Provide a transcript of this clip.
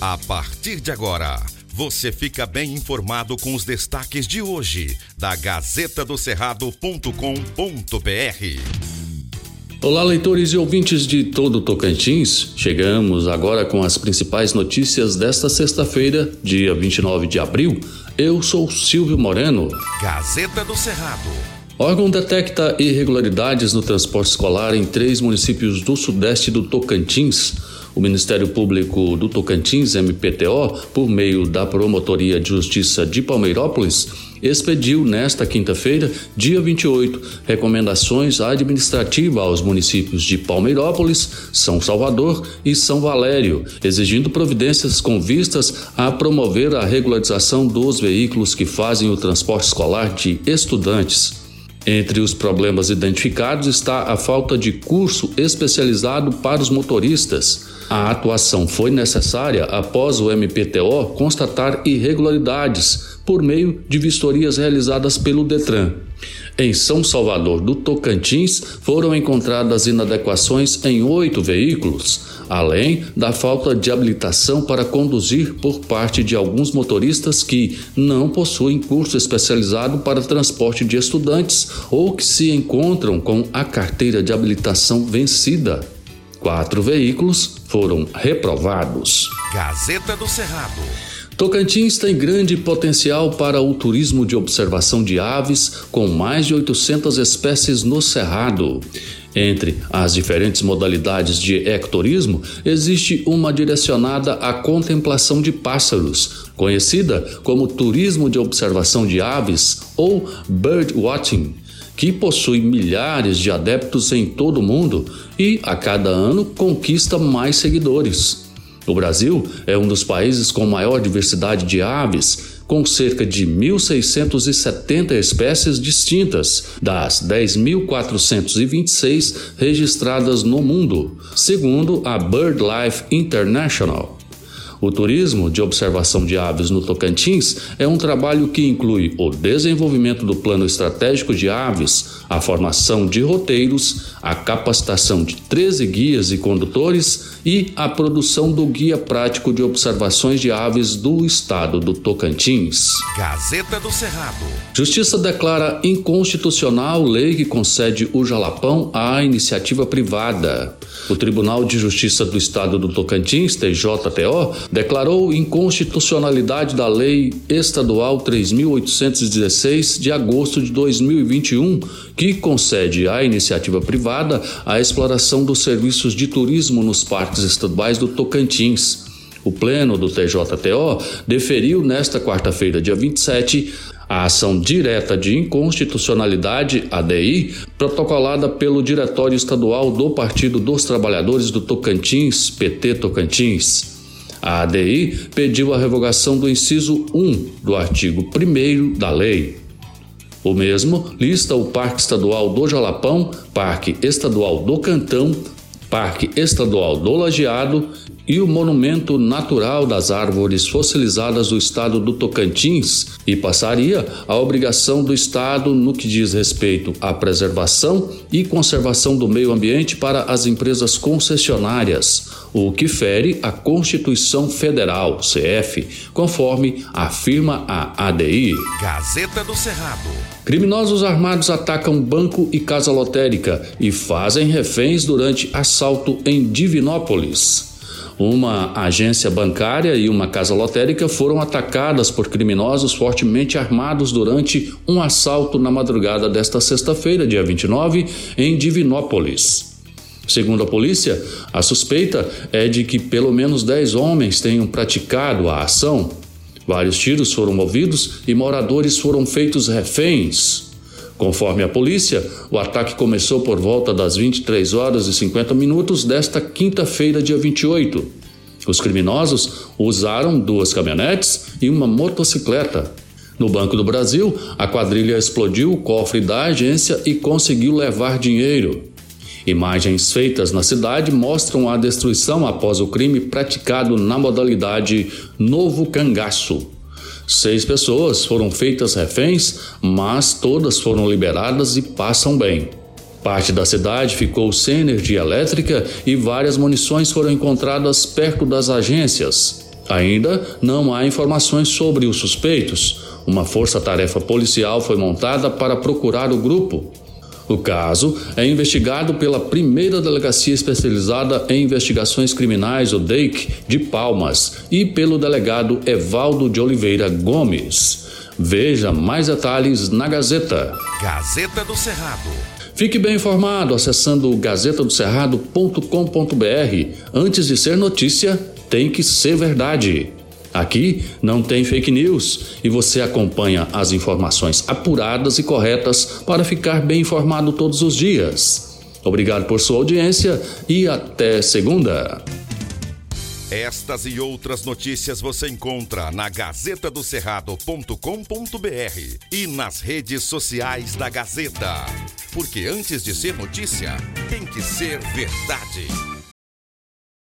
A partir de agora, você fica bem informado com os destaques de hoje da Gazeta do Cerrado.com.br. Olá, leitores e ouvintes de todo Tocantins. Chegamos agora com as principais notícias desta sexta-feira, dia 29 de abril. Eu sou Silvio Moreno. Gazeta do Cerrado. Órgão detecta irregularidades no transporte escolar em três municípios do sudeste do Tocantins. O Ministério Público do Tocantins, MPTO, por meio da Promotoria de Justiça de Palmeirópolis, expediu nesta quinta-feira, dia 28, recomendações administrativas aos municípios de Palmeirópolis, São Salvador e São Valério, exigindo providências com vistas a promover a regularização dos veículos que fazem o transporte escolar de estudantes. Entre os problemas identificados está a falta de curso especializado para os motoristas. A atuação foi necessária após o MPTO constatar irregularidades por meio de vistorias realizadas pelo Detran. Em São Salvador do Tocantins, foram encontradas inadequações em oito veículos, além da falta de habilitação para conduzir por parte de alguns motoristas que não possuem curso especializado para transporte de estudantes ou que se encontram com a carteira de habilitação vencida. Quatro veículos foram reprovados. Gazeta do Cerrado. Tocantins tem grande potencial para o turismo de observação de aves, com mais de 800 espécies no Cerrado. Entre as diferentes modalidades de ecoturismo, existe uma direcionada à contemplação de pássaros, conhecida como turismo de observação de aves ou bird watching, que possui milhares de adeptos em todo o mundo e, a cada ano, conquista mais seguidores. O Brasil é um dos países com maior diversidade de aves, com cerca de 1.670 espécies distintas, das 10.426 registradas no mundo, segundo a BirdLife International. O turismo de observação de aves no Tocantins é um trabalho que inclui o desenvolvimento do plano estratégico de aves, a formação de roteiros, a capacitação de 13 guias e condutores e a produção do guia prático de observações de aves do estado do Tocantins. Gazeta do Cerrado. Justiça declara inconstitucional lei que concede o Jalapão à iniciativa privada. O Tribunal de Justiça do Estado do Tocantins, TJTO, declarou inconstitucionalidade da Lei Estadual 3816 de agosto de 2021, que concede à iniciativa privada a exploração dos serviços de turismo nos parques estaduais do Tocantins. O Pleno do TJTO deferiu nesta quarta-feira, dia 27, a ação direta de inconstitucionalidade, ADI, protocolada pelo Diretório Estadual do Partido dos Trabalhadores do Tocantins, PT Tocantins. A ADI pediu a revogação do inciso 1 do artigo 1 da lei. O mesmo lista o Parque Estadual do Jalapão, Parque Estadual do Cantão, Parque Estadual do Lajeado e o Monumento Natural das Árvores Fossilizadas do Estado do Tocantins e passaria a obrigação do Estado no que diz respeito à preservação e conservação do meio ambiente para as empresas concessionárias, o que fere a Constituição Federal, CF, conforme afirma a ADI. Gazeta do Cerrado. Criminosos armados atacam banco e casa lotérica e fazem reféns durante assalto em Divinópolis. Uma agência bancária e uma casa lotérica foram atacadas por criminosos fortemente armados durante um assalto na madrugada desta sexta-feira, dia 29, em Divinópolis. Segundo a polícia, a suspeita é de que pelo menos 10 homens tenham praticado a ação. Vários tiros foram movidos e moradores foram feitos reféns. Conforme a polícia, o ataque começou por volta das 23 horas e 50 minutos desta quinta-feira, dia 28. Os criminosos usaram duas caminhonetes e uma motocicleta. No Banco do Brasil, a quadrilha explodiu o cofre da agência e conseguiu levar dinheiro. Imagens feitas na cidade mostram a destruição após o crime praticado na modalidade Novo Cangaço. Seis pessoas foram feitas reféns, mas todas foram liberadas e passam bem. Parte da cidade ficou sem energia elétrica e várias munições foram encontradas perto das agências. Ainda não há informações sobre os suspeitos. Uma força-tarefa policial foi montada para procurar o grupo. O caso é investigado pela primeira delegacia especializada em investigações criminais, o DEIC, de Palmas, e pelo delegado Evaldo de Oliveira Gomes. Veja mais detalhes na Gazeta. Gazeta do Cerrado. Fique bem informado acessando gazetadocerrado.com.br. Antes de ser notícia, tem que ser verdade. Aqui não tem fake news e você acompanha as informações apuradas e corretas para ficar bem informado todos os dias. Obrigado por sua audiência e até segunda. Estas e outras notícias você encontra na gazetadocerrado.com.br e nas redes sociais da Gazeta. Porque antes de ser notícia, tem que ser verdade.